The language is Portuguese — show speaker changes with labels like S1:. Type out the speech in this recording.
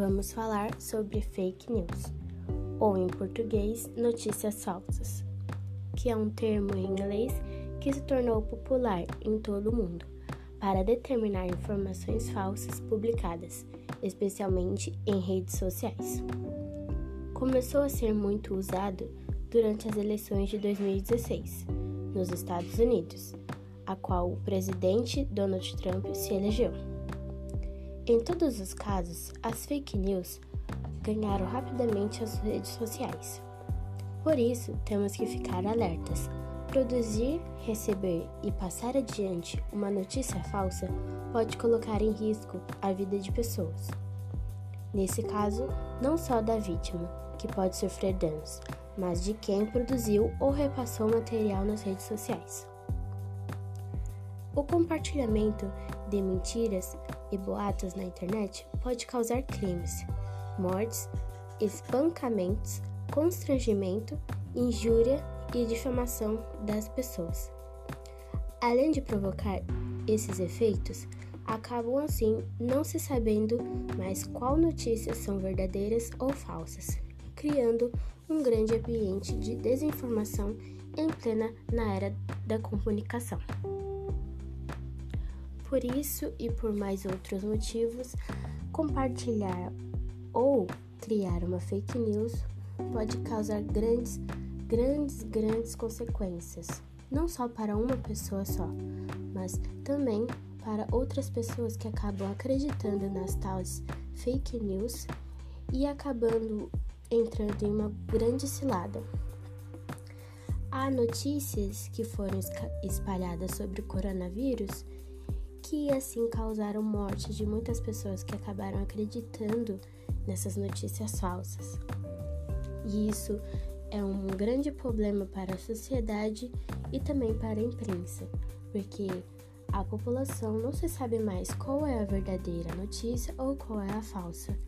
S1: vamos falar sobre fake news, ou em português, notícias falsas, que é um termo em inglês que se tornou popular em todo o mundo para determinar informações falsas publicadas, especialmente em redes sociais. Começou a ser muito usado durante as eleições de 2016 nos Estados Unidos, a qual o presidente Donald Trump se elegeu. Em todos os casos, as fake news ganharam rapidamente as redes sociais. Por isso, temos que ficar alertas. Produzir, receber e passar adiante uma notícia falsa pode colocar em risco a vida de pessoas. Nesse caso, não só da vítima, que pode sofrer danos, mas de quem produziu ou repassou material nas redes sociais. O compartilhamento de mentiras e boatos na internet pode causar crimes, mortes, espancamentos, constrangimento, injúria e difamação das pessoas. Além de provocar esses efeitos, acabam assim não se sabendo mais qual notícias são verdadeiras ou falsas, criando um grande ambiente de desinformação em plena na era da comunicação. Por isso e por mais outros motivos, compartilhar ou criar uma fake news pode causar grandes, grandes, grandes consequências, não só para uma pessoa só, mas também para outras pessoas que acabam acreditando nas tais fake news e acabando entrando em uma grande cilada. Há notícias que foram espalhadas sobre o coronavírus que assim causaram morte de muitas pessoas que acabaram acreditando nessas notícias falsas. E isso é um grande problema para a sociedade e também para a imprensa, porque a população não se sabe mais qual é a verdadeira notícia ou qual é a falsa.